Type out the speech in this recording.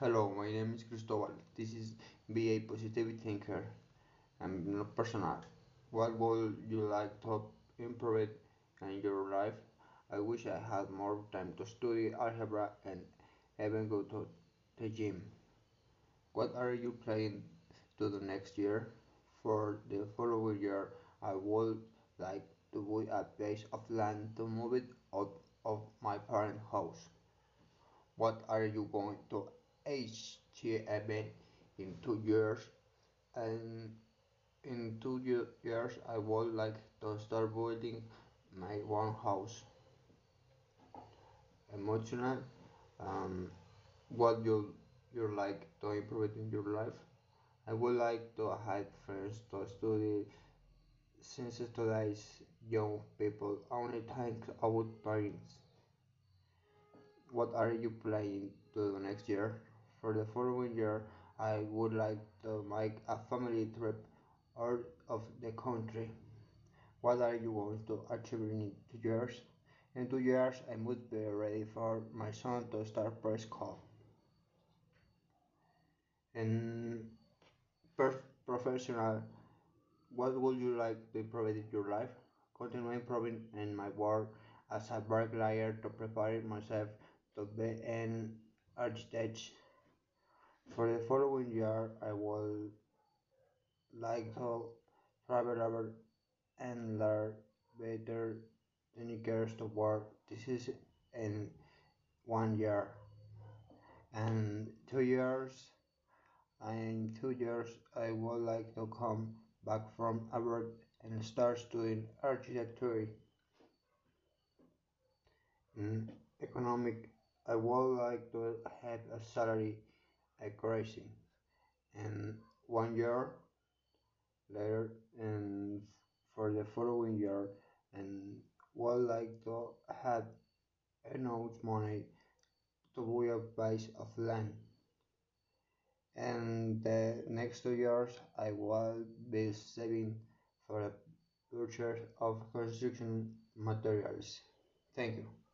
Hello, my name is Cristobal. This is Be a Positive Thinker. I'm not personal. What would you like to improve in your life? I wish I had more time to study algebra and even go to the gym. What are you planning to do next year? For the following year, I would like to buy a piece of land to move it out of my parents' house. What are you going to achieve in two years? And in two years, I would like to start building my own house. Emotional, um, what you you like to improve in your life? I would like to have friends to study since today's young people only think about parents. What are you planning to do next year? For the following year, I would like to make a family trip out of the country. What are you going to achieve in two years? In two years, I must be ready for my son to start preschool. And professional, what would you like to improve in your life? Continue improving in my work as a bricklayer to prepare myself to be an architect. For the following year, I would like to travel over and learn better techniques to work. This is in one year. And two years, in two years, I would like to come back from abroad and start doing architecture. In economic, I would like to have a salary increasing. And one year later, and for the following year, and would like to have enough money to buy a piece of land. And the next two years, I will be saving for the purchase of construction materials. Thank you.